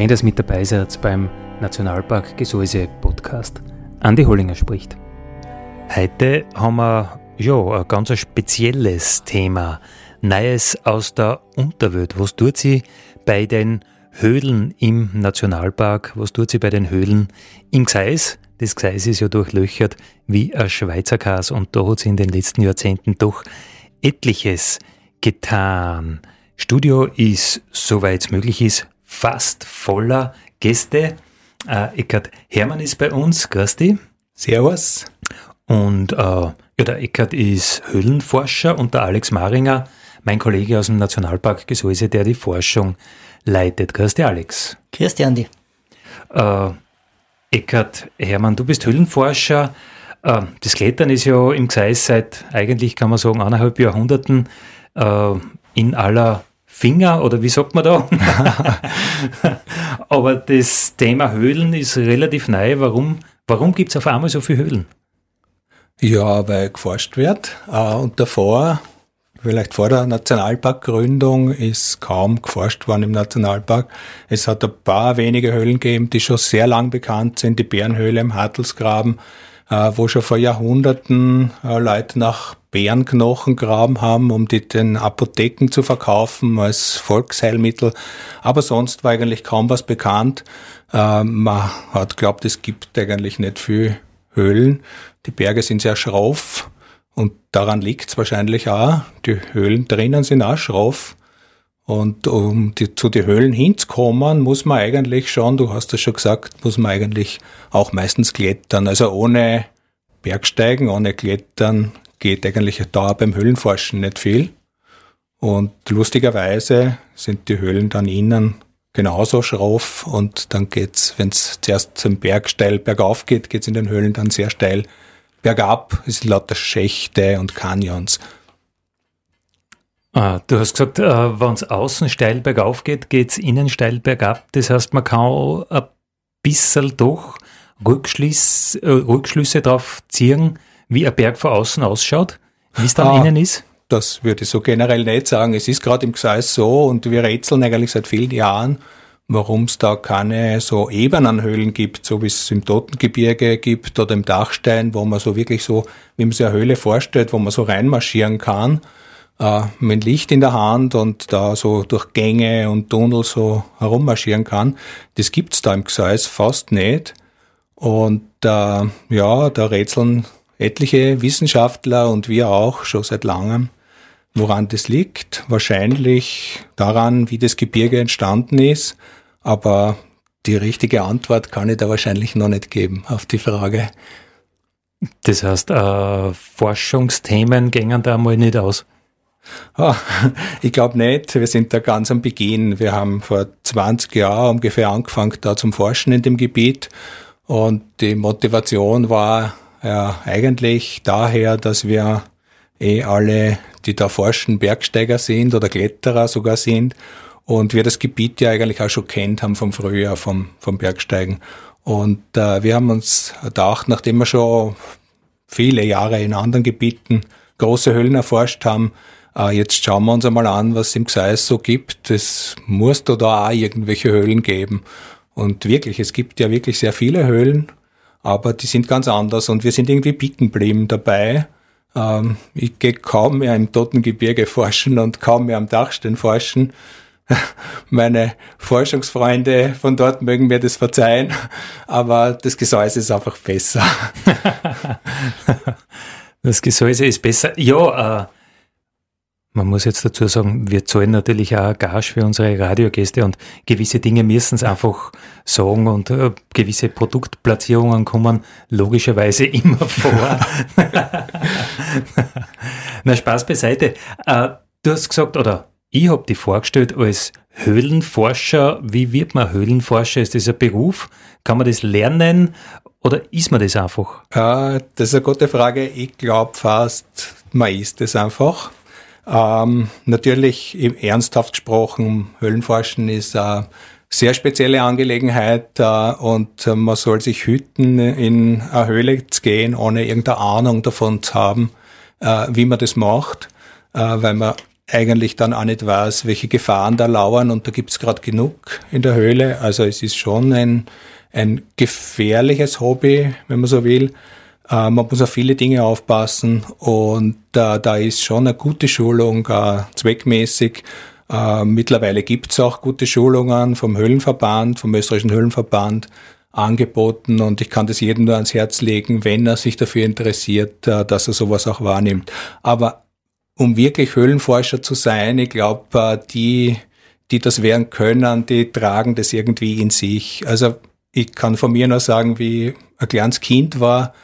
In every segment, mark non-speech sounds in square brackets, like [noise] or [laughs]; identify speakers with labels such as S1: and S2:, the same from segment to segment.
S1: Schön, dass mit dabei seid beim Nationalpark Gesäuse Podcast. Andi Hollinger spricht. Heute haben wir ja, ein ganz spezielles Thema. Neues aus der Unterwelt. Was tut sie bei den Höhlen im Nationalpark? Was tut sie bei den Höhlen im Gseis? Das Gseis ist ja durchlöchert wie ein Schweizer Kas und da hat sie in den letzten Jahrzehnten doch etliches getan. Studio ist, soweit es möglich ist, fast voller Gäste. Äh, Eckhard Hermann ist bei uns. Grüß dich.
S2: Servus.
S1: Und äh, ja, der Eckhard ist Höhlenforscher und der Alex Maringer, mein Kollege aus dem Nationalpark Gesäuse, der die Forschung leitet. Grüß dich, Alex.
S3: Grüß dich, Andi.
S1: Äh, Eckhard Hermann, du bist Höhlenforscher. Äh, das Klettern ist ja im Gseis seit eigentlich, kann man sagen, eineinhalb Jahrhunderten äh, in aller Finger oder wie sagt man da? [laughs] Aber das Thema Höhlen ist relativ neu. Warum, warum gibt es auf einmal so viele Höhlen?
S2: Ja, weil geforscht wird. Äh, und davor, vielleicht vor der Nationalparkgründung, ist kaum geforscht worden im Nationalpark. Es hat ein paar wenige Höhlen gegeben, die schon sehr lang bekannt sind. Die Bärenhöhle im Hartelsgraben, äh, wo schon vor Jahrhunderten äh, Leute nach Bärenknochen graben haben, um die den Apotheken zu verkaufen als Volksheilmittel. Aber sonst war eigentlich kaum was bekannt. Äh, man hat glaubt, es gibt eigentlich nicht viel Höhlen. Die Berge sind sehr schroff und daran liegt es wahrscheinlich auch. Die Höhlen drinnen sind auch schroff. Und um die, zu den Höhlen hinzukommen, muss man eigentlich schon, du hast das schon gesagt, muss man eigentlich auch meistens klettern. Also ohne Bergsteigen, ohne Klettern geht eigentlich da beim Höhlenforschen nicht viel. Und lustigerweise sind die Höhlen dann innen genauso schroff und dann geht's, wenn es zuerst zum Berg steil bergauf geht, geht's in den Höhlen dann sehr steil bergab. Es sind lauter Schächte und Canyons.
S1: Ah, du hast gesagt, äh, wenn es außen steil bergauf geht, geht es innen steil bergab. Das heißt, man kann ein bisschen doch Rückschlüsse, äh, Rückschlüsse darauf ziehen, wie ein Berg von außen ausschaut, wie es dann ah, innen ist.
S2: Das würde ich so generell nicht sagen. Es ist gerade im Gseis so und wir rätseln eigentlich seit vielen Jahren, warum es da keine so Ebenenhöhlen gibt, so wie es im Totengebirge gibt oder im Dachstein, wo man so wirklich so, wie man sich eine Höhle vorstellt, wo man so reinmarschieren kann äh, mit Licht in der Hand und da so durch Gänge und Tunnel so herummarschieren kann. Das gibt's da im Gseis fast nicht. Und äh, ja, da rätseln etliche Wissenschaftler und wir auch schon seit langem, woran das liegt. Wahrscheinlich daran, wie das Gebirge entstanden ist, aber die richtige Antwort kann ich da wahrscheinlich noch nicht geben auf die Frage.
S1: Das heißt, äh, Forschungsthemen gängen da mal nicht aus.
S2: Oh, [laughs] ich glaube nicht. Wir sind da ganz am Beginn. Wir haben vor 20 Jahren ungefähr angefangen da zum Forschen in dem Gebiet. Und die Motivation war ja eigentlich daher, dass wir eh alle, die da forschen, Bergsteiger sind oder Kletterer sogar sind. Und wir das Gebiet ja eigentlich auch schon kennt haben vom Frühjahr, vom, vom Bergsteigen. Und äh, wir haben uns gedacht, nachdem wir schon viele Jahre in anderen Gebieten große Höhlen erforscht haben, äh, jetzt schauen wir uns einmal an, was es im Gseis so gibt. Es muss da, da auch irgendwelche Höhlen geben. Und wirklich, es gibt ja wirklich sehr viele Höhlen, aber die sind ganz anders und wir sind irgendwie bicken geblieben dabei. Ähm, ich gehe kaum mehr im Totengebirge forschen und kaum mehr am Dachstein forschen. [laughs] Meine Forschungsfreunde von dort mögen mir das verzeihen, aber das Gesäuse ist einfach besser. [laughs]
S1: das Gesäuse ist besser. Ja, äh, Man muss jetzt dazu sagen, wir zahlen natürlich auch Gage für unsere Radiogäste und gewisse Dinge müssen es einfach sagen und äh, gewisse Produktplatzierungen kommen logischerweise [laughs] immer vor. [laughs] Na, Spaß beiseite. Äh, du hast gesagt, oder ich habe dich vorgestellt als Höhlenforscher. Wie wird man Höhlenforscher? Ist das ein Beruf? Kann man das lernen oder ist man das einfach?
S2: Äh, das ist eine gute Frage. Ich glaube fast, man ist es einfach. Ähm, natürlich ernsthaft gesprochen, Höhlenforschen ist eine sehr spezielle Angelegenheit äh, und äh, man soll sich hüten, in eine Höhle zu gehen, ohne irgendeine Ahnung davon zu haben, äh, wie man das macht, äh, weil man eigentlich dann auch nicht weiß, welche Gefahren da lauern und da gibt es gerade genug in der Höhle. Also es ist schon ein, ein gefährliches Hobby, wenn man so will. Äh, man muss auf viele Dinge aufpassen und äh, da ist schon eine gute Schulung äh, zweckmäßig. Mittlerweile gibt es auch gute Schulungen vom Höhlenverband, vom österreichischen Höhlenverband angeboten und ich kann das jedem nur ans Herz legen, wenn er sich dafür interessiert, dass er sowas auch wahrnimmt. Aber um wirklich Höhlenforscher zu sein, ich glaube, die, die das werden können, die tragen das irgendwie in sich. Also ich kann von mir nur sagen, wie ein kleines Kind war,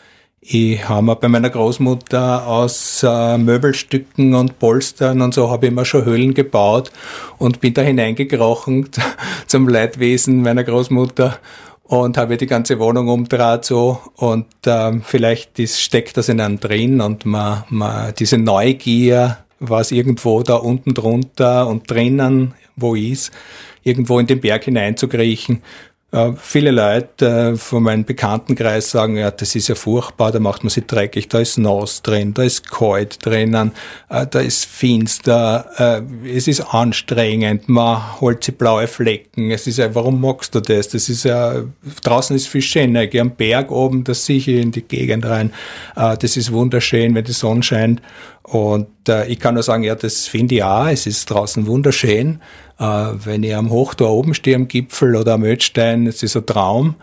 S2: ich habe mir bei meiner Großmutter aus äh, Möbelstücken und Polstern und so habe ich mir schon Höhlen gebaut und bin da hineingekrochen [laughs] zum Leidwesen meiner Großmutter und habe die ganze Wohnung umdraht so und äh, vielleicht ist, steckt das in einem drin und man, man diese Neugier, was irgendwo da unten drunter und drinnen wo ist, irgendwo in den Berg hineinzukriechen äh, viele Leute äh, von meinem Bekanntenkreis sagen, ja, das ist ja furchtbar, da macht man sich dreckig, da ist nass drin, da ist kalt drinnen, äh, da ist finster, es ist anstrengend, man holt sich blaue Flecken, es ist ja, warum magst du das? Das ist ja, draußen ist viel schöner, ich gehe am Berg oben, da sehe ich in die Gegend rein, das ist wunderschön, wenn die Sonne scheint und ich kann nur sagen, ja, das finde ich auch, es ist draußen wunderschön, äh, wenn ich am Hochtor oben stehe, am Gipfel oder am Ödstein, es ist ein Traum.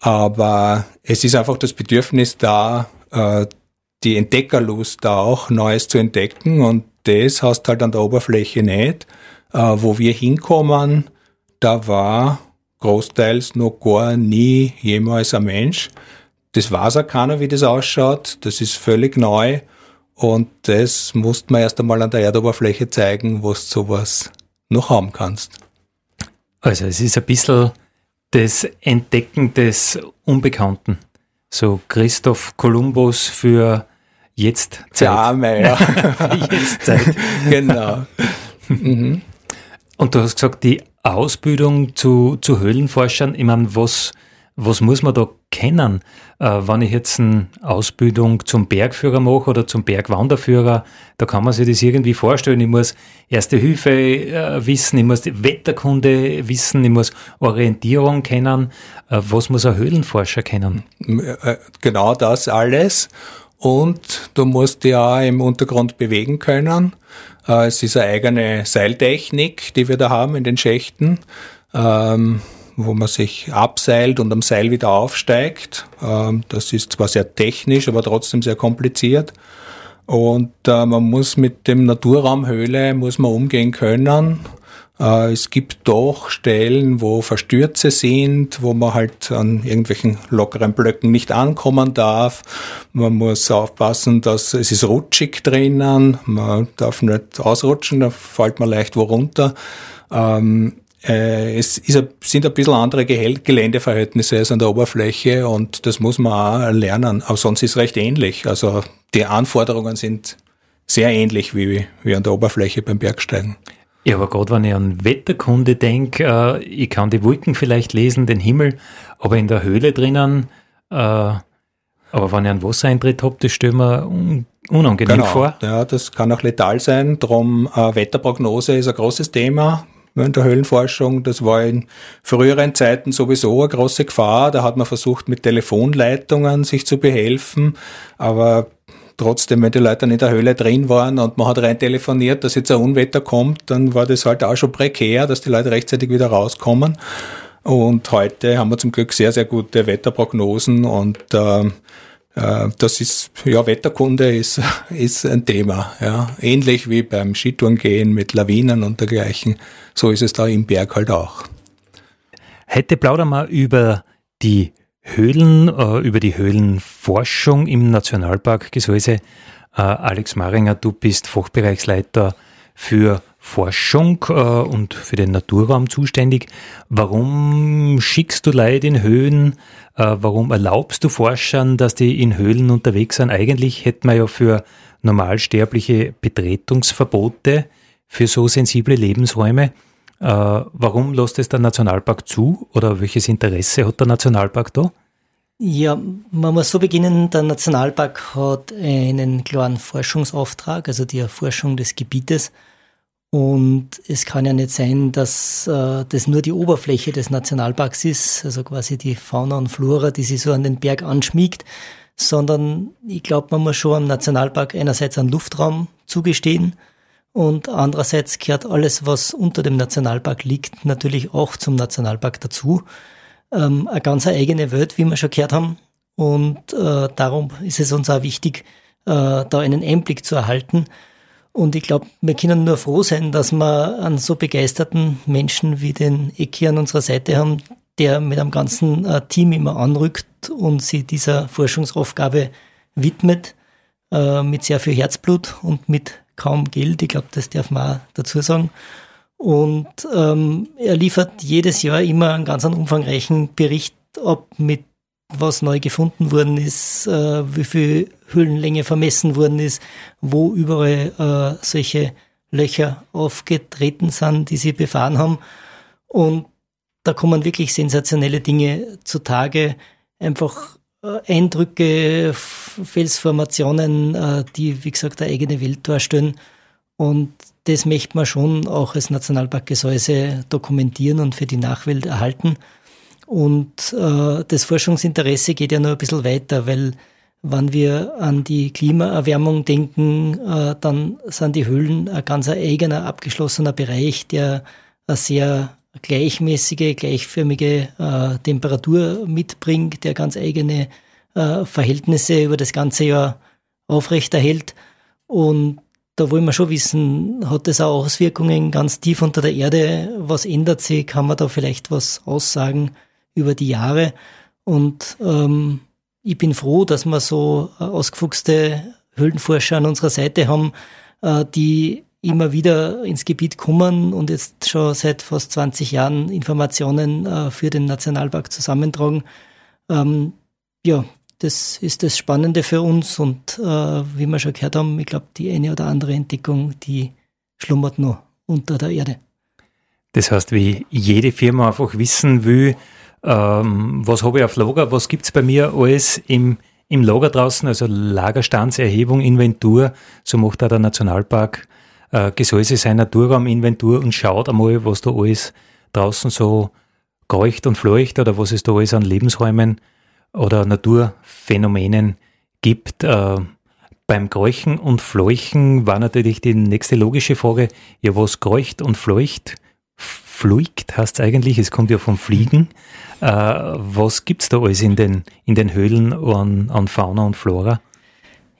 S2: Aber es ist einfach das Bedürfnis da, äh, die Entdeckerlust da auch, Neues zu entdecken. Und das hast halt an der Oberfläche nicht. Äh, wo wir hinkommen, da war großteils noch gar nie jemals ein Mensch. Das weiß auch keiner, wie das ausschaut. Das ist völlig neu. Und das musste man erst einmal an der Erdoberfläche zeigen, wo es sowas noch haben kannst.
S1: Also es ist ein bisschen das Entdecken des Unbekannten. So Christoph Kolumbus für jetzt
S2: Zeit. Ja, ja. [laughs]
S1: für jetzt Zeit. [laughs]
S2: genau. Mhm.
S1: Und du hast gesagt, die Ausbildung zu, zu Höhlenforschern, ich meine, was, was muss man da kennen? Äh, wenn ich jetzt eine Ausbildung zum Bergführer mache oder zum Bergwanderführer, da kann man sich das irgendwie vorstellen. Ich muss Erste Hilfe äh, wissen, ich muss die Wetterkunde wissen, ich muss Orientierung kennen. Äh, was muss ein Höhlenforscher kennen?
S2: Genau das alles. Und du musst auch im Untergrund bewegen können. Es ist eine eigene Seiltechnik, die wir da haben in den Schächten. Ähm, wo man sich abseilt und am Seil wieder aufsteigt. Ähm, das ist zwar sehr technisch, aber trotzdem sehr kompliziert. Und äh, man muss mit dem Naturraumhöhle muss man umgehen können. Äh, es gibt doch Stellen, wo Verstürze sind, wo man halt an irgendwelchen lockeren Blöcken nicht ankommen darf. Man muss aufpassen, dass es ist rutschig drinnen. Man darf nicht ausrutschen, da fällt man leicht wo runter. Ähm, äh, es ist, sind ein bisschen andere Geländeverhältnisse als an der Oberfläche und das muss man auch lernen. Aber sonst ist es recht ähnlich. Also die Anforderungen sind sehr ähnlich wie, wie an der Oberfläche beim Bergsteigen.
S1: Ja, aber gerade wenn ich an Wetterkunde denke, äh, ich kann die Wolken vielleicht lesen, den Himmel, aber in der Höhle drinnen, äh, aber wenn ich einen Wassereintritt habe, das stelle mir un unangenehm genau. vor.
S2: Ja, das kann auch letal sein. Drum äh, Wetterprognose ist ein großes Thema während der Höhlenforschung. Das war in früheren Zeiten sowieso eine große Gefahr. Da hat man versucht, mit Telefonleitungen sich zu behelfen. Aber trotzdem, wenn die Leute dann in der Höhle drin waren und man hat rein telefoniert, dass jetzt ein Unwetter kommt, dann war das halt auch schon prekär, dass die Leute rechtzeitig wieder rauskommen. Und heute haben wir zum Glück sehr, sehr gute Wetterprognosen und äh, das ist, ja, Wetterkunde ist, [laughs] ist ein Thema, ja. Ähnlich wie beim Skitourengehen mit Lawinen und dergleichen. So ist es da im Berg halt auch.
S1: Heute plaudern wir über die Höhlen, äh, über die Höhlenforschung im Nationalpark Gesäuse. Äh, Alex Maringer, du bist Fachbereichsleiter für Forschung äh, und für den Naturraum zuständig. Warum schickst du Leute in Höhen? Äh, warum erlaubst du Forschern, dass die in Höhlen unterwegs sind? Eigentlich hätten wir ja für normalsterbliche Betretungsverbote für so sensible Lebensräume. Äh, warum lässt es der Nationalpark zu oder welches Interesse hat der Nationalpark da?
S3: Ja, man muss so beginnen, der Nationalpark hat einen klaren Forschungsauftrag, also die Erforschung des Gebietes. Und es kann ja nicht sein, dass äh, das nur die Oberfläche des Nationalparks ist, also quasi die Fauna und Flora, die sich so an den Berg anschmiegt, sondern ich glaube, man muss schon am Nationalpark einerseits einen Luftraum zugestehen und andererseits gehört alles, was unter dem Nationalpark liegt, natürlich auch zum Nationalpark dazu. Ähm, eine ganz eigene Welt, wie wir schon gehört haben. Und äh, darum ist es uns auch wichtig, äh, da einen Einblick zu erhalten und ich glaube, wir können nur froh sein, dass wir einen so begeisterten Menschen wie den Eki an unserer Seite haben, der mit einem ganzen äh, Team immer anrückt und sich dieser Forschungsaufgabe widmet, äh, mit sehr viel Herzblut und mit kaum Geld. Ich glaube, das darf man auch dazu sagen. Und ähm, er liefert jedes Jahr immer einen ganz umfangreichen Bericht ab mit was neu gefunden worden ist, äh, wie viel Höhlenlänge vermessen worden ist, wo überall äh, solche Löcher aufgetreten sind, die sie befahren haben. Und da kommen wirklich sensationelle Dinge zutage. Einfach äh, Eindrücke, Felsformationen, äh, die, wie gesagt, eine eigene Welt darstellen. Und das möchte man schon auch als Nationalpark Gesäuse dokumentieren und für die Nachwelt erhalten. Und äh, das Forschungsinteresse geht ja noch ein bisschen weiter, weil wenn wir an die Klimaerwärmung denken, äh, dann sind die Höhlen ein ganz eigener, abgeschlossener Bereich, der eine sehr gleichmäßige, gleichförmige äh, Temperatur mitbringt, der ganz eigene äh, Verhältnisse über das ganze Jahr aufrechterhält. Und da wollen wir schon wissen, hat das auch Auswirkungen ganz tief unter der Erde? Was ändert sich? Kann man da vielleicht was aussagen? Über die Jahre. Und ähm, ich bin froh, dass wir so äh, ausgefuchste Höhlenforscher an unserer Seite haben, äh, die immer wieder ins Gebiet kommen und jetzt schon seit fast 20 Jahren Informationen äh, für den Nationalpark zusammentragen. Ähm, ja, das ist das Spannende für uns und äh, wie wir schon gehört haben, ich glaube, die eine oder andere Entdeckung, die schlummert noch unter der Erde.
S1: Das heißt, wie jede Firma einfach wissen will, ähm, was habe ich auf Lager, was gibt es bei mir alles im, im Lager draußen, also Lagerstandserhebung, Inventur, so macht auch der Nationalpark äh, Gesäuse sein Naturrauminventur und schaut einmal, was da alles draußen so kreucht und fleucht oder was es da alles an Lebensräumen oder Naturphänomenen gibt. Äh, beim Kräuchen und Fleuchen war natürlich die nächste logische Frage, ja, was kreucht und fleucht? Fluigt heißt es eigentlich, es kommt ja vom Fliegen. Äh, was gibt es da alles in den, in den Höhlen an, an Fauna und Flora?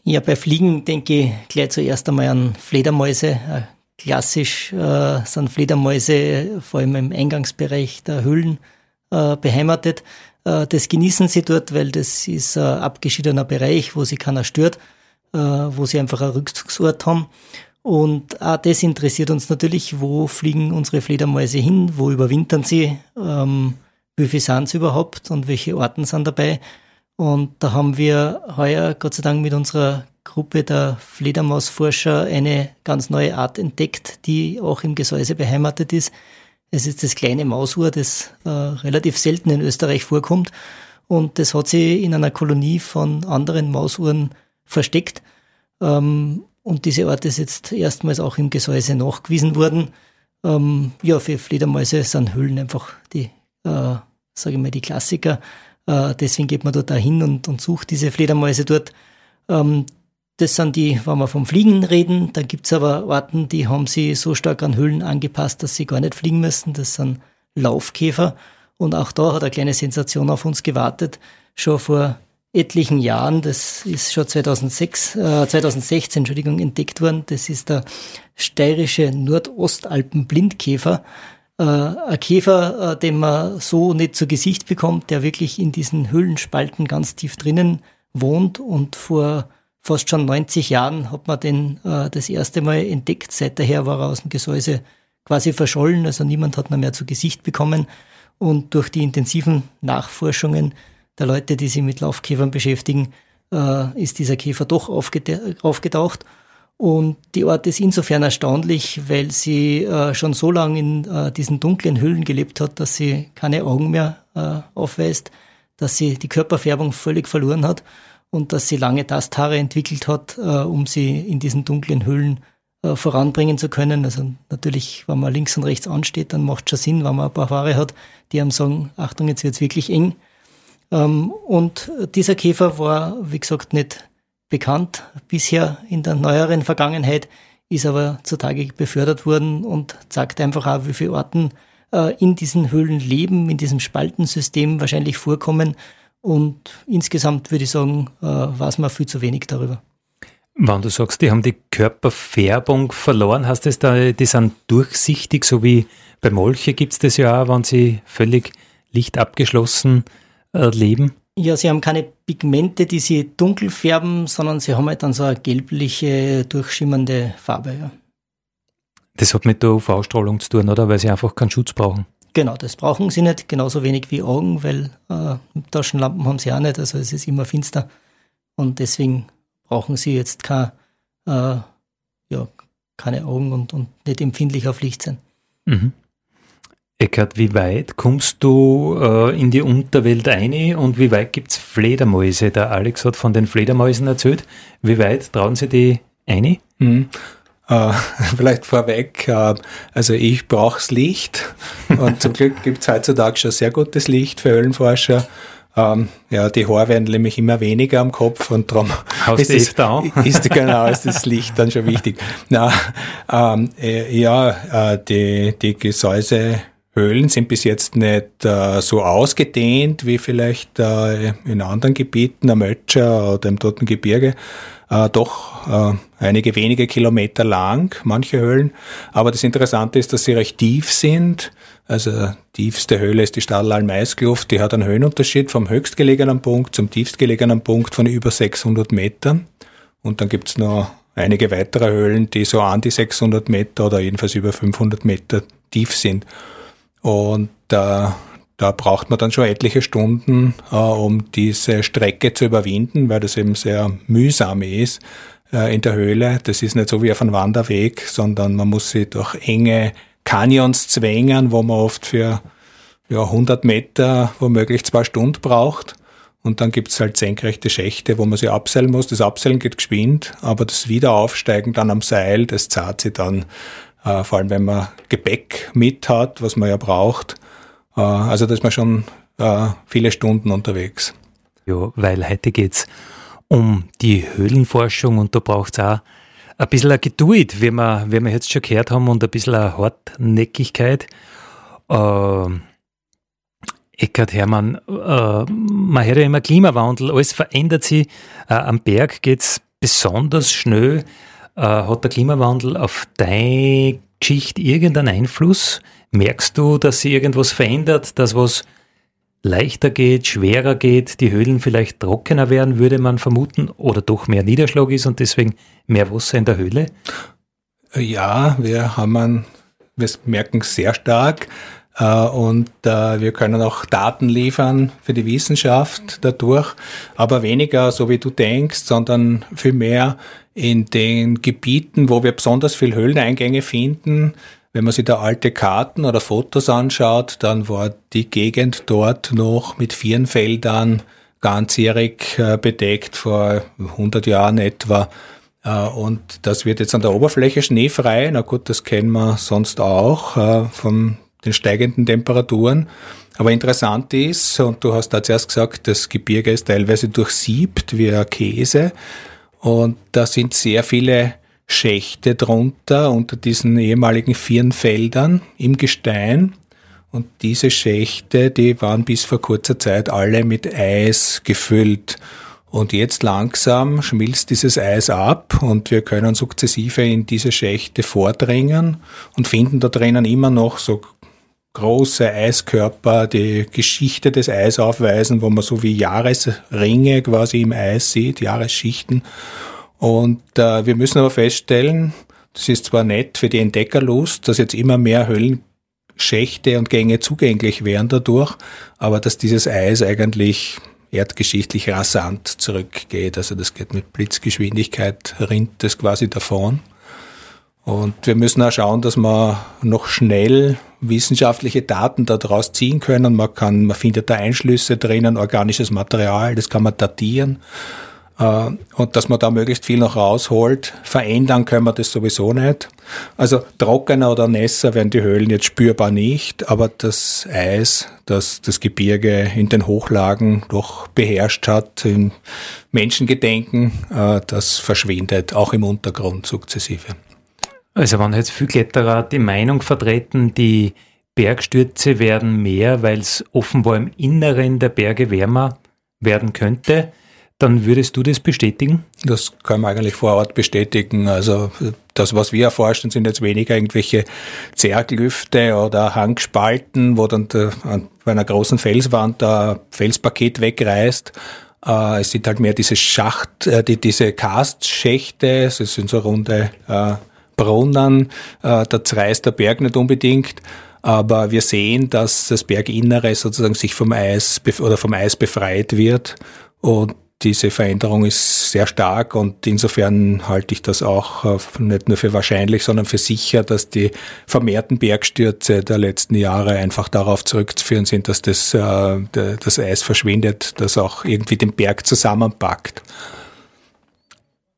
S3: Ja, bei Fliegen denke ich gleich zuerst einmal an Fledermäuse. Äh, klassisch äh, sind Fledermäuse vor allem im Eingangsbereich der Höhlen äh, beheimatet. Äh, das genießen sie dort, weil das ist ein abgeschiedener Bereich, wo sie keiner stört, äh, wo sie einfach einen Rückzugsort haben. Und auch das interessiert uns natürlich, wo fliegen unsere Fledermäuse hin, wo überwintern sie, ähm, wie viel sind sie überhaupt und welche Orten sind dabei. Und da haben wir heuer, Gott sei Dank, mit unserer Gruppe der Fledermausforscher eine ganz neue Art entdeckt, die auch im Gesäuse beheimatet ist. Es ist das kleine Mausuhr, das äh, relativ selten in Österreich vorkommt. Und das hat sie in einer Kolonie von anderen Mausuhren versteckt. Ähm, und diese Art ist jetzt erstmals auch im Gesäuse nachgewiesen worden. Ähm, ja, für Fledermäuse sind Höhlen einfach die, äh, sage ich mal, die Klassiker. Äh, deswegen geht man dort dahin und, und sucht diese Fledermäuse dort. Ähm, das sind die, wenn wir vom Fliegen reden, dann gibt's aber Orten, die haben sie so stark an Höhlen angepasst, dass sie gar nicht fliegen müssen. Das sind Laufkäfer. Und auch da hat eine kleine Sensation auf uns gewartet. Schon vor etlichen Jahren, das ist schon 2006, äh, 2016 Entschuldigung, entdeckt worden. Das ist der steirische Nordostalpen-Blindkäfer. Äh, ein Käfer, äh, den man so nicht zu Gesicht bekommt, der wirklich in diesen Höhlenspalten ganz tief drinnen wohnt und vor fast schon 90 Jahren hat man den äh, das erste Mal entdeckt. Seither war er aus dem Gesäuse quasi verschollen, also niemand hat ihn mehr zu Gesicht bekommen. Und durch die intensiven Nachforschungen der Leute, die sich mit Laufkäfern beschäftigen, äh, ist dieser Käfer doch aufgetaucht. Und die Art ist insofern erstaunlich, weil sie äh, schon so lange in äh, diesen dunklen Hüllen gelebt hat, dass sie keine Augen mehr äh, aufweist, dass sie die Körperfärbung völlig verloren hat und dass sie lange Tasthaare entwickelt hat, äh, um sie in diesen dunklen Höhlen äh, voranbringen zu können. Also natürlich, wenn man links und rechts ansteht, dann macht schon Sinn, wenn man ein paar Haare hat, die einem sagen, Achtung, jetzt wird's wirklich eng. Ähm, und dieser Käfer war, wie gesagt, nicht bekannt bisher in der neueren Vergangenheit, ist aber zutage befördert worden und zeigt einfach auch, wie viele Arten äh, in diesen Höhlen leben, in diesem Spaltensystem wahrscheinlich vorkommen. Und insgesamt würde ich sagen, äh, weiß man viel zu wenig darüber.
S1: Wenn du sagst, die haben die Körperfärbung verloren, heißt das da, die sind durchsichtig, so wie bei Molche gibt es das ja auch, wenn sie völlig lichtabgeschlossen äh, leben?
S3: Ja, sie haben keine Pigmente, die sie dunkel färben, sondern sie haben halt dann so eine gelbliche, durchschimmernde Farbe. Ja.
S1: Das hat mit der UV-Strahlung zu tun, oder? Weil sie einfach keinen Schutz brauchen.
S3: Genau, das brauchen sie nicht, genauso wenig wie Augen, weil äh, Taschenlampen haben sie auch nicht, also es ist immer finster. Und deswegen brauchen sie jetzt kein, äh, ja, keine Augen und, und nicht empfindlich auf Licht sein. Mhm.
S1: Eckert, wie weit kommst du äh, in die Unterwelt ein und wie weit gibt es Fledermäuse? Der Alex hat von den Fledermäusen erzählt. Wie weit trauen sie die ein? Mhm.
S2: Äh, [laughs] vielleicht vorweg, äh, also ich brauche das Licht und zum Glück gibt es heutzutage schon sehr gutes Licht für Höhlenforscher. Ähm, ja, die Haare werden nämlich immer weniger am Kopf und darum
S1: ist,
S2: ist, [laughs]
S1: ist,
S2: genau, ist das Licht dann schon wichtig. Na, ähm, äh, ja, äh, die, die Gesäuse Höhlen sind bis jetzt nicht äh, so ausgedehnt wie vielleicht äh, in anderen Gebieten, am Ötscher oder im Toten Gebirge. Äh, doch äh, einige wenige Kilometer lang, manche Höhlen. Aber das Interessante ist, dass sie recht tief sind. Also tiefste Höhle ist die Stadlalm-Eiskluft. Die hat einen Höhenunterschied vom höchstgelegenen Punkt zum tiefstgelegenen Punkt von über 600 Metern. Und dann gibt's noch einige weitere Höhlen, die so an die 600 Meter oder jedenfalls über 500 Meter tief sind. Und äh, da braucht man dann schon etliche Stunden, äh, um diese Strecke zu überwinden, weil das eben sehr mühsam ist äh, in der Höhle. Das ist nicht so wie auf einem Wanderweg, sondern man muss sich durch enge Canyons zwängen, wo man oft für ja, 100 Meter womöglich zwei Stunden braucht. Und dann gibt's halt senkrechte Schächte, wo man sie abseilen muss. Das Abseilen geht geschwind, aber das Wiederaufsteigen dann am Seil, das zahlt sich dann äh, vor allem wenn man Gepäck mit hat, was man ja braucht. Äh, also da ist man schon äh, viele Stunden unterwegs.
S1: Ja, weil heute geht's um die Höhlenforschung und da braucht's auch ein bisschen Geduld, wie wir, wie wir jetzt schon gehört haben, und ein bisschen Hartnäckigkeit. Äh, Eckert Hermann, äh, man hört ja immer Klimawandel, alles verändert sich. Äh, am Berg geht's besonders schnell. Äh, hat der Klimawandel auf deine Geschichte irgendeinen Einfluss? Merkst du, dass sich irgendwas verändert, dass was leichter geht, schwerer geht, die Höhlen vielleicht trockener werden, würde man vermuten, oder doch mehr Niederschlag ist und deswegen mehr Wasser in der Höhle?
S2: Ja, wir haben einen, wir merken sehr stark und äh, wir können auch Daten liefern für die Wissenschaft dadurch, aber weniger so wie du denkst, sondern viel mehr in den Gebieten, wo wir besonders viel Höhleneingänge finden. Wenn man sich da alte Karten oder Fotos anschaut, dann war die Gegend dort noch mit Vierenfeldern ganzjährig äh, bedeckt, vor 100 Jahren etwa. Und das wird jetzt an der Oberfläche schneefrei. Na gut, das kennen wir sonst auch von den steigenden Temperaturen. Aber interessant ist, und du hast da zuerst gesagt, das Gebirge ist teilweise durchsiebt wie ein Käse. Und da sind sehr viele Schächte drunter unter diesen ehemaligen Firnfeldern im Gestein. Und diese Schächte, die waren bis vor kurzer Zeit alle mit Eis gefüllt. Und jetzt langsam schmilzt dieses Eis ab und wir können sukzessive in diese Schächte vordringen und finden da drinnen immer noch so große Eiskörper, die Geschichte des Eis aufweisen, wo man so wie Jahresringe quasi im Eis sieht, Jahresschichten. Und äh, wir müssen aber feststellen, das ist zwar nett für die Entdeckerlust, dass jetzt immer mehr Höhlenschächte und Gänge zugänglich wären dadurch, aber dass dieses Eis eigentlich erdgeschichtlich rasant zurückgeht. Also das geht mit Blitzgeschwindigkeit, rinnt das quasi davon. Und wir müssen auch schauen, dass wir noch schnell wissenschaftliche Daten daraus ziehen können. Man kann, man findet da Einschlüsse drinnen, organisches Material, das kann man datieren. Äh, und dass man da möglichst viel noch rausholt. Verändern können wir das sowieso nicht. Also trockener oder nässer werden die Höhlen jetzt spürbar nicht, aber das Eis, das das Gebirge in den Hochlagen doch beherrscht hat, im Menschengedenken, äh, das verschwindet auch im Untergrund sukzessive.
S1: Also wenn jetzt viele Kletterer die Meinung vertreten, die Bergstürze werden mehr, weil es offenbar im Inneren der Berge wärmer werden könnte, dann würdest du das bestätigen?
S2: Das kann man eigentlich vor Ort bestätigen. Also das, was wir erforschen, sind jetzt weniger irgendwelche Zerglüfte oder Hangspalten, wo dann der, bei einer großen Felswand ein Felspaket wegreißt. Äh, es sind halt mehr diese Schacht, äh, die, diese Karstschächte, es sind so runde äh, Brunnen, äh, da zerreißt der Berg nicht unbedingt. Aber wir sehen, dass das Berginnere sozusagen sich vom Eis oder vom Eis befreit wird. Und diese Veränderung ist sehr stark und insofern halte ich das auch äh, nicht nur für wahrscheinlich, sondern für sicher, dass die vermehrten Bergstürze der letzten Jahre einfach darauf zurückzuführen sind, dass das, äh, das Eis verschwindet, das auch irgendwie den Berg zusammenpackt.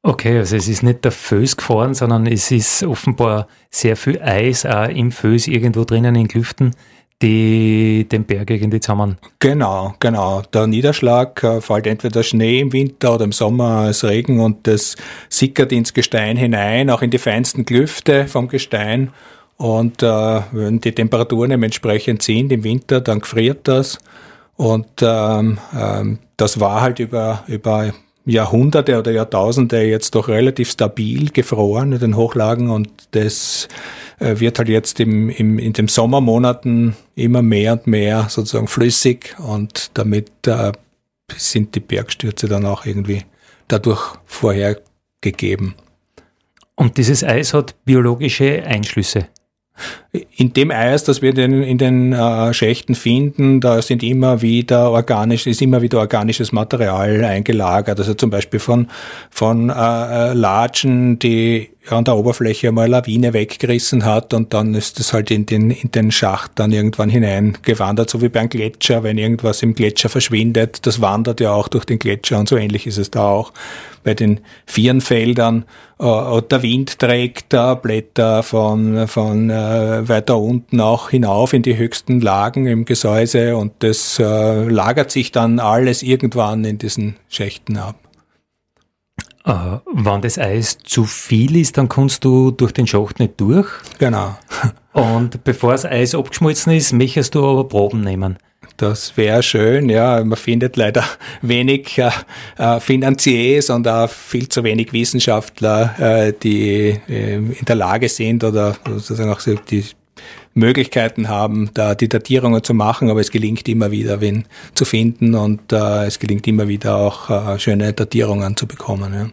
S1: Okay, also es ist nicht der Föß gefahren, sondern es ist offenbar sehr viel Eis auch im Föß irgendwo drinnen in Klüften die den Berg irgendwie zusammen.
S2: Genau, genau. Der Niederschlag äh, fällt entweder Schnee im Winter oder im Sommer als Regen und das sickert ins Gestein hinein, auch in die feinsten Klüfte vom Gestein. Und äh, wenn die Temperaturen entsprechend sind im Winter, dann gefriert das. Und ähm, ähm, das war halt über, über Jahrhunderte oder Jahrtausende jetzt doch relativ stabil gefroren in den Hochlagen und das äh, wird halt jetzt im, im, in den Sommermonaten immer mehr und mehr sozusagen flüssig und damit äh, sind die Bergstürze dann auch irgendwie dadurch vorhergegeben.
S1: Und dieses Eis hat biologische Einschlüsse.
S2: In dem Eis, das wir in, in den äh, Schächten finden, da sind immer wieder organisch, ist immer wieder organisches Material eingelagert. Also zum Beispiel von, von äh, Latschen, die an der Oberfläche einmal Lawine weggerissen hat und dann ist das halt in den, in den Schacht dann irgendwann hineingewandert, so wie beim Gletscher, wenn irgendwas im Gletscher verschwindet, das wandert ja auch durch den Gletscher und so ähnlich ist es da auch bei den Vierenfeldern. Äh, der Wind trägt da Blätter von, von äh, weiter unten auch hinauf in die höchsten Lagen im Gesäuse und das äh, lagert sich dann alles irgendwann in diesen Schächten ab.
S1: Uh, wenn das Eis zu viel ist, dann kannst du durch den Schacht nicht durch.
S2: Genau. [laughs]
S1: Und bevor das Eis abgeschmolzen ist, möchtest du aber Proben nehmen.
S2: Das wäre schön, ja. Man findet leider [laughs] wenig äh, äh, Finanziers und auch viel zu wenig Wissenschaftler, äh, die äh, in der Lage sind oder sozusagen auch die Möglichkeiten haben, da die Datierungen zu machen, aber es gelingt immer wieder, wen zu finden und äh, es gelingt immer wieder auch äh, schöne Datierungen zu bekommen. Ja.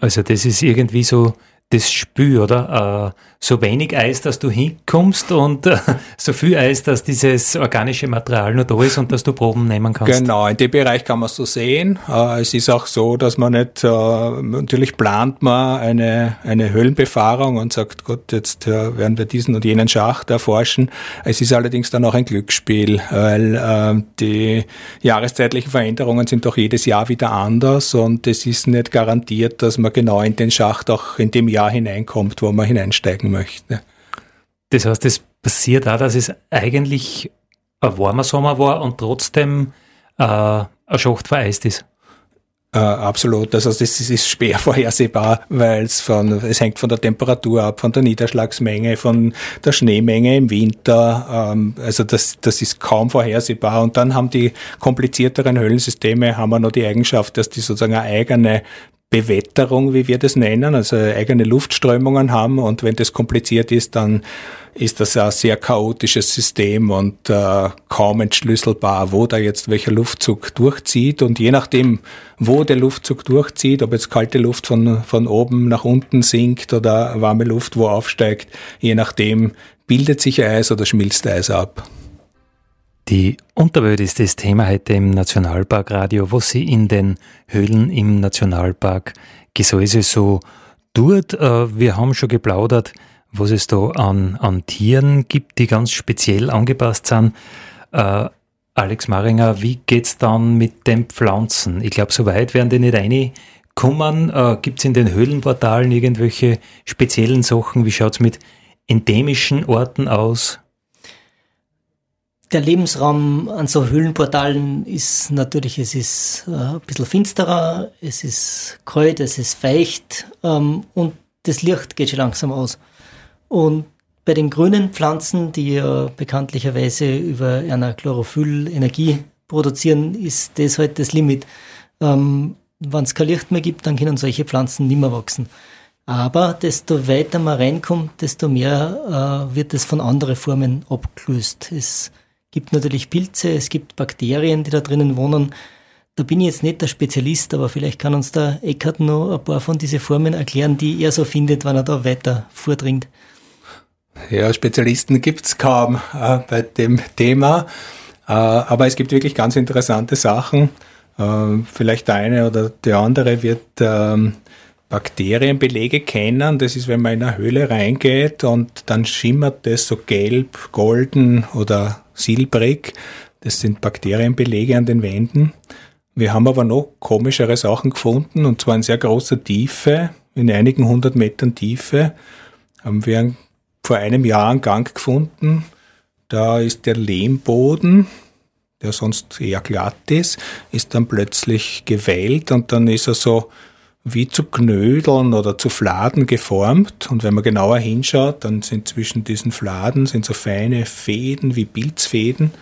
S1: Also das ist irgendwie so das Spür, oder? Äh, so wenig Eis, dass du hinkommst und äh, so viel Eis, dass dieses organische Material noch da ist und dass du Proben nehmen kannst.
S2: Genau, in dem Bereich kann man es so sehen. Äh, es ist auch so, dass man nicht, äh, natürlich plant man eine, eine Höhlenbefahrung und sagt, Gott, jetzt werden wir diesen und jenen Schacht erforschen. Es ist allerdings dann auch ein Glücksspiel, weil die jahreszeitlichen Veränderungen sind doch jedes Jahr wieder anders und es ist nicht garantiert, dass man genau in den Schacht auch in dem Jahr hineinkommt, wo man hineinsteigen möchte.
S1: Das heißt, es passiert auch, dass es eigentlich ein warmer Sommer war und trotzdem äh, ein Schacht vereist ist.
S2: Äh, absolut. Also das ist, ist schwer [laughs] vorhersehbar, weil es von, es hängt von der Temperatur ab, von der Niederschlagsmenge, von der Schneemenge im Winter. Ähm, also das, das ist kaum vorhersehbar. Und dann haben die komplizierteren Höhlensysteme haben wir noch die Eigenschaft, dass die sozusagen eine eigene Bewetterung, wie wir das nennen, also eigene Luftströmungen haben. Und wenn das kompliziert ist, dann ist das ein sehr chaotisches System und äh, kaum entschlüsselbar, wo da jetzt welcher Luftzug durchzieht. Und je nachdem, wo der Luftzug durchzieht, ob jetzt kalte Luft von, von oben nach unten sinkt oder warme Luft wo aufsteigt, je nachdem bildet sich Eis oder schmilzt Eis ab.
S1: Die Unterwelt ist das Thema heute im Nationalparkradio, was sie in den Höhlen im Nationalpark Gesäuse so tut. Äh, wir haben schon geplaudert, was es da an, an Tieren gibt, die ganz speziell angepasst sind. Äh, Alex Maringer, wie geht's dann mit den Pflanzen? Ich glaube, so weit werden die nicht reinkommen. Äh, Gibt es in den Höhlenportalen irgendwelche speziellen Sachen? Wie schaut's mit endemischen Orten aus?
S3: Der Lebensraum an so Höhlenportalen ist natürlich, es ist äh, ein bisschen finsterer, es ist kalt, es ist feucht ähm, und das Licht geht schon langsam aus. Und bei den grünen Pflanzen, die ja bekanntlicherweise über einer Chlorophyll Energie produzieren, ist das halt das Limit. Ähm, Wenn es kein Licht mehr gibt, dann können solche Pflanzen nicht mehr wachsen. Aber desto weiter man reinkommt, desto mehr äh, wird es von anderen Formen abgelöst. Es gibt natürlich Pilze, es gibt Bakterien, die da drinnen wohnen. Da bin ich jetzt nicht der Spezialist, aber vielleicht kann uns der Eckert noch ein paar von diesen Formen erklären, die er so findet, wenn er da weiter vordringt.
S2: Ja, Spezialisten gibt's kaum äh, bei dem Thema, äh, aber es gibt wirklich ganz interessante Sachen. Äh, vielleicht der eine oder der andere wird ähm, Bakterienbelege kennen. Das ist, wenn man in eine Höhle reingeht und dann schimmert das so gelb, golden oder silbrig. Das sind Bakterienbelege an den Wänden. Wir haben aber noch komischere Sachen gefunden, und zwar in sehr großer Tiefe, in einigen hundert Metern Tiefe, haben wir vor einem Jahr einen Gang gefunden. Da ist der Lehmboden, der sonst eher glatt ist, ist dann plötzlich gewellt und dann ist er so wie zu Knödeln oder zu Fladen geformt. Und wenn man genauer hinschaut, dann sind zwischen diesen Fladen sind so feine Fäden wie Pilzfäden.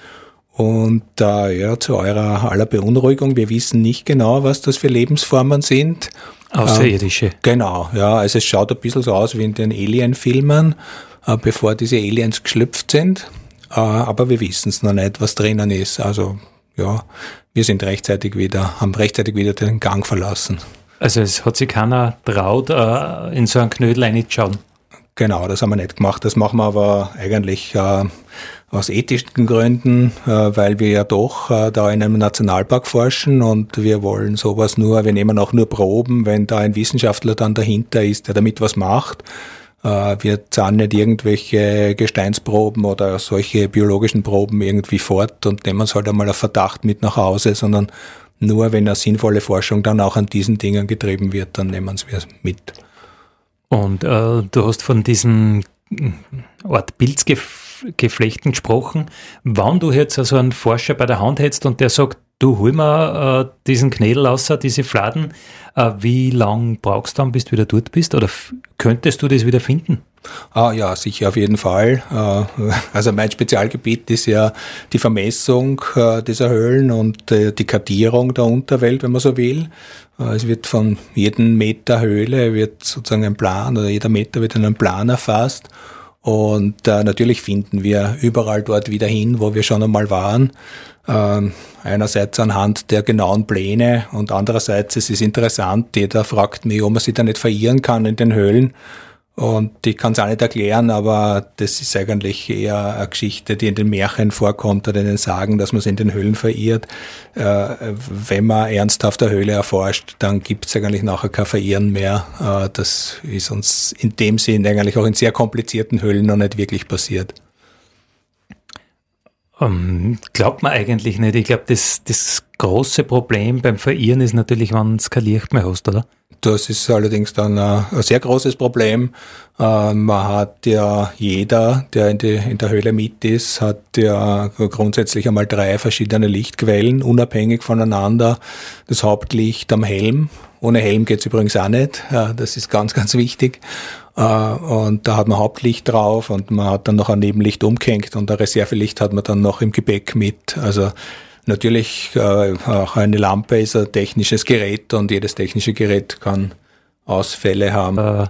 S2: Und äh, ja, zu eurer aller Beunruhigung, wir wissen nicht genau, was das für Lebensformen sind.
S1: Außerirdische.
S2: Ähm, genau, ja, also es schaut ein bisschen so aus wie in den Alien-Filmen. Äh, bevor diese Aliens geschlüpft sind. Äh, aber wir wissen es noch nicht, was drinnen ist. Also ja, wir sind rechtzeitig wieder, haben rechtzeitig wieder den Gang verlassen.
S1: Also es hat sich keiner traut, äh, in so einen Knödel reinzuschauen.
S2: Genau, das haben wir nicht gemacht. Das machen wir aber eigentlich äh, aus ethischen Gründen, äh, weil wir ja doch da in einem Nationalpark forschen und wir wollen sowas nur, wir nehmen auch nur Proben, wenn da ein Wissenschaftler dann dahinter ist, der damit was macht. Wir zahlen nicht irgendwelche Gesteinsproben oder solche biologischen Proben irgendwie fort und nehmen es halt einmal auf Verdacht mit nach Hause, sondern nur wenn eine sinnvolle Forschung dann auch an diesen Dingen getrieben wird, dann nehmen wir es mit.
S1: Und äh, du hast von diesem Art Pilzgeflechten gesprochen. Wann du jetzt also einen Forscher bei der Hand hättest und der sagt, du hol mal äh, diesen Knädel außer diese Fladen, äh, wie lang brauchst du dann, bis du wieder dort bist? Oder könntest du das wieder finden?
S2: Ah, ja, sicher auf jeden Fall. Äh, also mein Spezialgebiet ist ja die Vermessung äh, dieser Höhlen und äh, die Kartierung der Unterwelt, wenn man so will. Es wird von jedem Meter Höhle wird sozusagen ein Plan oder jeder Meter wird in einem Plan erfasst. Und natürlich finden wir überall dort wieder hin, wo wir schon einmal waren. Ähm, einerseits anhand der genauen Pläne und andererseits es ist interessant, jeder fragt mich, ob man sich da nicht verirren kann in den Höhlen. Und ich kann es auch nicht erklären, aber das ist eigentlich eher eine Geschichte, die in den Märchen vorkommt oder in den Sagen, dass man es in den Höhlen verirrt. Äh, wenn man ernsthaft eine Höhle erforscht, dann gibt es eigentlich nachher kein Verirren mehr. Äh, das ist uns in dem Sinn eigentlich auch in sehr komplizierten Höhlen noch nicht wirklich passiert.
S1: Um, glaubt man eigentlich nicht. Ich glaube, das, das große Problem beim Verirren ist natürlich, wenn es kein Licht mehr hast, oder?
S2: Das ist allerdings dann ein, ein sehr großes Problem. Äh, man hat ja jeder, der in, die, in der Höhle mit ist, hat ja grundsätzlich einmal drei verschiedene Lichtquellen, unabhängig voneinander. Das Hauptlicht am Helm. Ohne Helm geht's übrigens auch nicht. Äh, das ist ganz, ganz wichtig. Äh, und da hat man Hauptlicht drauf und man hat dann noch ein Nebenlicht umgehängt und ein Reservelicht hat man dann noch im Gepäck mit. Also natürlich äh, auch eine Lampe ist ein technisches Gerät und jedes technische Gerät kann Ausfälle haben.
S1: Äh,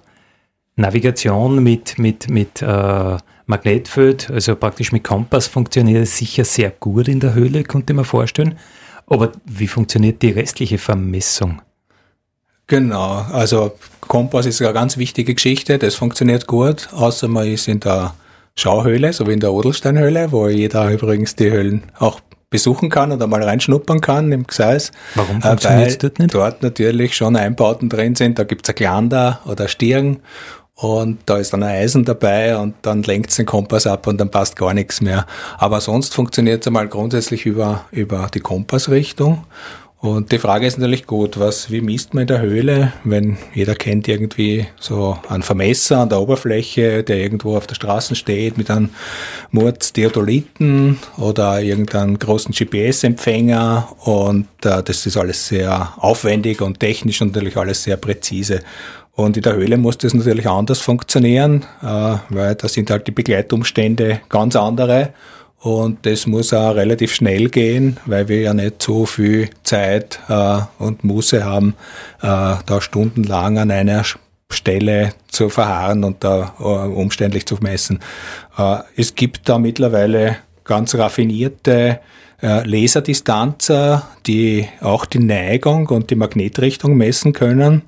S1: Navigation mit, mit, mit äh, Magnetfeld, also praktisch mit Kompass, funktioniert sicher sehr gut in der Höhle, konnte man vorstellen. Aber wie funktioniert die restliche Vermessung?
S2: Genau, also Kompass ist eine ganz wichtige Geschichte, das funktioniert gut, außer man ist in der Schauhöhle, so wie in der Odelsteinhöhle, wo jeder übrigens die Höhlen auch besuchen kann oder mal reinschnuppern kann im Gseis.
S1: Warum äh, funktioniert es dort nicht?
S2: Dort natürlich schon Einbauten drin sind, da gibt's ein Glander oder Stirn und da ist dann ein Eisen dabei und dann lenkt den Kompass ab und dann passt gar nichts mehr. Aber sonst funktioniert es einmal grundsätzlich über, über die Kompassrichtung und die Frage ist natürlich gut, was, wie misst man in der Höhle, wenn jeder kennt irgendwie so einen Vermesser an der Oberfläche, der irgendwo auf der Straße steht mit einem Murz Theodoliten oder irgendeinem großen GPS-Empfänger und äh, das ist alles sehr aufwendig und technisch und natürlich alles sehr präzise. Und in der Höhle muss das natürlich anders funktionieren, äh, weil da sind halt die Begleitumstände ganz andere und das muss auch relativ schnell gehen, weil wir ja nicht so viel Zeit äh, und Muße haben, äh, da stundenlang an einer Stelle zu verharren und da äh, umständlich zu messen. Äh, es gibt da mittlerweile ganz raffinierte äh, Laserdistanzer, die auch die Neigung und die Magnetrichtung messen können.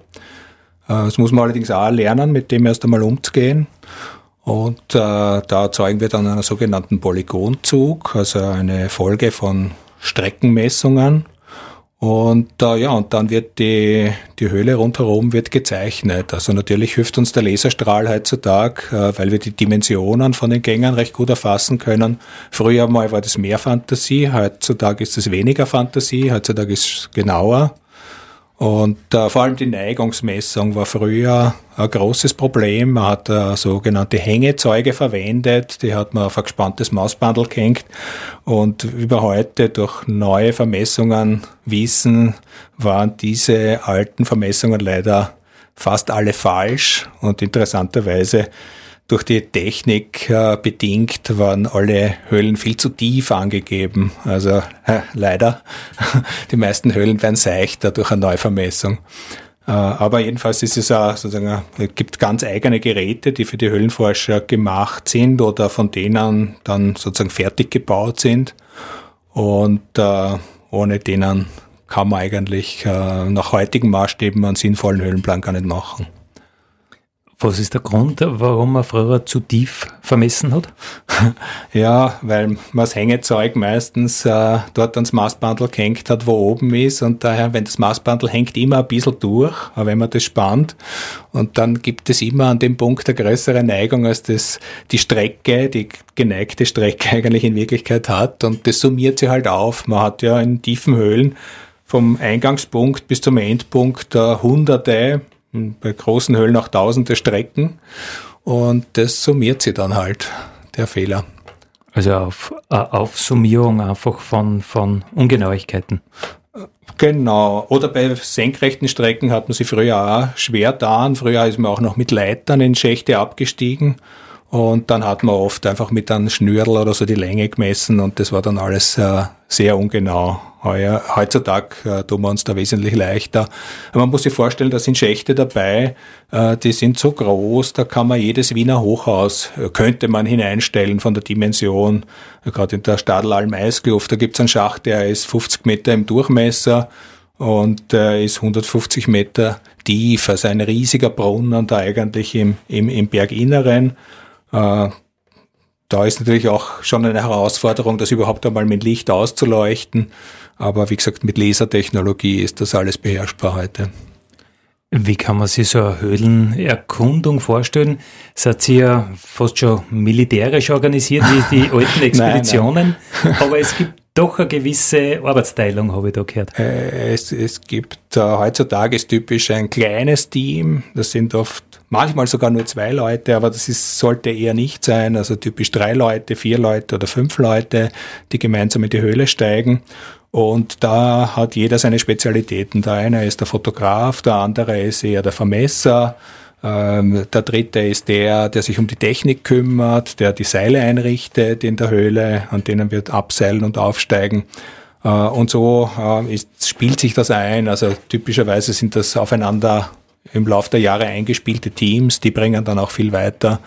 S2: Äh, das muss man allerdings auch lernen, mit dem erst einmal umzugehen. Und äh, da erzeugen wir dann einen sogenannten Polygonzug, also eine Folge von Streckenmessungen. Und äh, ja, und dann wird die, die Höhle rundherum wird gezeichnet. Also natürlich hilft uns der Laserstrahl heutzutage, äh, weil wir die Dimensionen von den Gängen recht gut erfassen können. Früher mal war das mehr Fantasie, heutzutage ist es weniger Fantasie, heutzutage ist es genauer. Und äh, vor allem die Neigungsmessung war früher ein großes Problem. Man hat äh, sogenannte Hängezeuge verwendet, die hat man auf ein gespanntes Mausbandel gehängt. Und über heute durch neue Vermessungen wissen, waren diese alten Vermessungen leider fast alle falsch. Und interessanterweise durch die Technik äh, bedingt waren alle Höhlen viel zu tief angegeben. Also äh, leider, [laughs] die meisten Höhlen werden seichter durch eine Neuvermessung. Äh, aber jedenfalls ist es auch sozusagen, es gibt ganz eigene Geräte, die für die Höhlenforscher gemacht sind oder von denen dann sozusagen fertig gebaut sind. Und äh, ohne denen kann man eigentlich äh, nach heutigen Maßstäben einen sinnvollen Höhlenplan gar nicht machen.
S1: Was ist der Grund, warum man früher zu tief vermessen hat? [laughs]
S2: Ja, weil man das Hängezeug meistens äh, dort ans Maßbandel gehängt hat, wo oben ist und daher, wenn das Maßbandel hängt immer ein bisschen durch, wenn man das spannt und dann gibt es immer an dem Punkt eine größere Neigung, als das die Strecke, die geneigte Strecke [laughs] eigentlich in Wirklichkeit hat und das summiert sich halt auf. Man hat ja in tiefen Höhlen vom Eingangspunkt bis zum Endpunkt äh, hunderte, bei großen Höhlen auch tausende Strecken und das summiert sie dann halt, der Fehler.
S1: Also auf äh, Aufsummierung einfach von, von Ungenauigkeiten.
S2: Genau. Oder bei senkrechten Strecken hat man sie früher auch schwer da. Früher ist man auch noch mit Leitern in Schächte abgestiegen. Und dann hat man oft einfach mit einem Schnürl oder so die Länge gemessen und das war dann alles äh, sehr ungenau. Heuer, heutzutage äh, tun wir uns da wesentlich leichter. Aber man muss sich vorstellen, da sind Schächte dabei, äh, die sind so groß, da kann man jedes Wiener Hochhaus, äh, könnte man hineinstellen von der Dimension. Gerade in der Stadelalm Eiskluft, da gibt's einen Schacht, der ist 50 Meter im Durchmesser und äh, ist 150 Meter tief, also ein riesiger Brunnen da eigentlich im, im, im Berginneren. Äh, da ist natürlich auch schon eine Herausforderung, das überhaupt einmal mit Licht auszuleuchten. Aber wie gesagt, mit Lasertechnologie ist das alles beherrschbar heute.
S1: Wie kann man sich so eine Höhlenerkundung vorstellen? Seid ihr ja fast schon militärisch organisiert wie die [laughs] alten Expeditionen, nein, nein. aber es gibt doch eine gewisse Arbeitsteilung, habe ich da gehört.
S2: Äh, es, es gibt äh, heutzutage ist typisch ein kleines Team, das sind oft manchmal sogar nur zwei Leute, aber das ist, sollte eher nicht sein, also typisch drei Leute, vier Leute oder fünf Leute, die gemeinsam in die Höhle steigen und da hat jeder seine Spezialitäten. Der eine ist der Fotograf, der andere ist eher der Vermesser. Ähm, der dritte ist der, der sich um die Technik kümmert, der die Seile einrichtet in der Höhle, an denen wir abseilen und aufsteigen. Äh, und so äh, spielt sich das ein. Also typischerweise sind das aufeinander im Laufe der Jahre eingespielte Teams, die bringen dann auch viel weiter.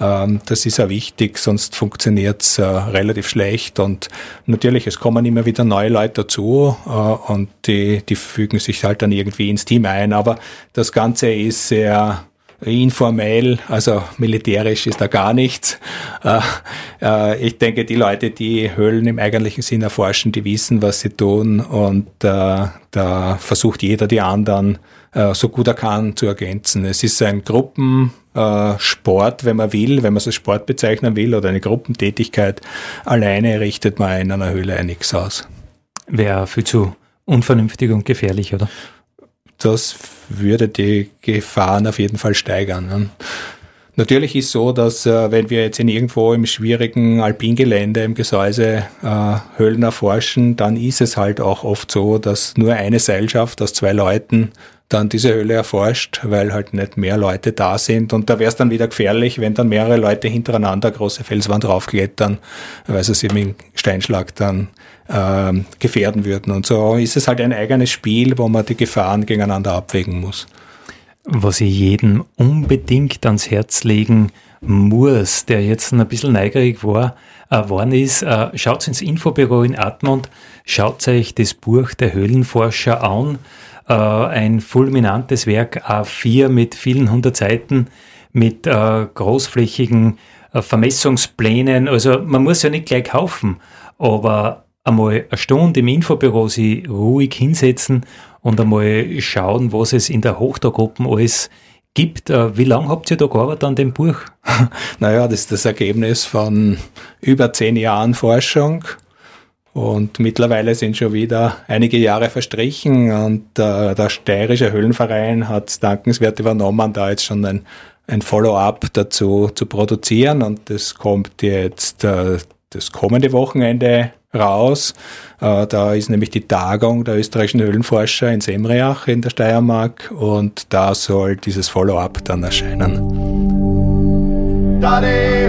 S2: Ähm, das ist ja wichtig, sonst funktioniert es äh, relativ schlecht. Und natürlich, es kommen immer wieder neue Leute dazu äh, und die, die fügen sich halt dann irgendwie ins Team ein. Aber das Ganze ist sehr informell, also militärisch ist da gar nichts. Äh, ich denke, die Leute, die Höhlen im eigentlichen Sinn erforschen, die wissen, was sie tun und da versucht jeder die anderen äh, so gut er kann zu ergänzen. Es ist ein Gruppensport, äh, wenn man will, wenn man es als Sport bezeichnen will, oder eine Gruppentätigkeit. Alleine richtet man in einer Höhle nichts aus.
S1: Wäre viel zu unvernünftig und gefährlich, oder?
S2: Das würde die Gefahren auf jeden Fall steigern. Ne? Natürlich ist so, dass äh, wenn wir jetzt in irgendwo im schwierigen Alpingelände im Gesäuse äh, Höhlen erforschen, dann ist es halt auch oft so, dass nur eine Seilschaft aus zwei Leuten dann diese Höhle erforscht, weil halt nicht mehr Leute da sind. Und da wäre es dann wieder gefährlich, wenn dann mehrere Leute hintereinander große Felswand raufklettern, weil sie sich mit dem Steinschlag dann äh, gefährden würden. Und so ist es halt ein eigenes Spiel, wo man die Gefahren gegeneinander abwägen muss.
S1: Was ich jedem unbedingt ans Herz legen muss, der jetzt ein bisschen neugierig war, äh, ist, äh, schaut ins Infobüro in Atmund, schaut euch das Buch der Höhlenforscher an äh, ein fulminantes Werk A4 mit vielen hundert Seiten, mit äh, großflächigen äh, Vermessungsplänen. Also man muss ja nicht gleich kaufen, aber einmal eine Stunde im Infobüro sich ruhig hinsetzen und einmal schauen, was es in der Hochtaggruppe alles gibt. Äh, wie lange habt ihr da gearbeitet an dem Buch? [laughs]
S2: Naja, das ist das Ergebnis von über zehn Jahren Forschung und mittlerweile sind schon wieder einige Jahre verstrichen und äh, der steirische Höhlenverein hat dankenswert übernommen, da jetzt schon ein, ein Follow-up dazu zu produzieren und das kommt jetzt äh, das kommende Wochenende raus. Äh, da ist nämlich die Tagung der österreichischen Höhlenforscher in Semreach in der Steiermark und da soll dieses Follow-up dann erscheinen. Daddy,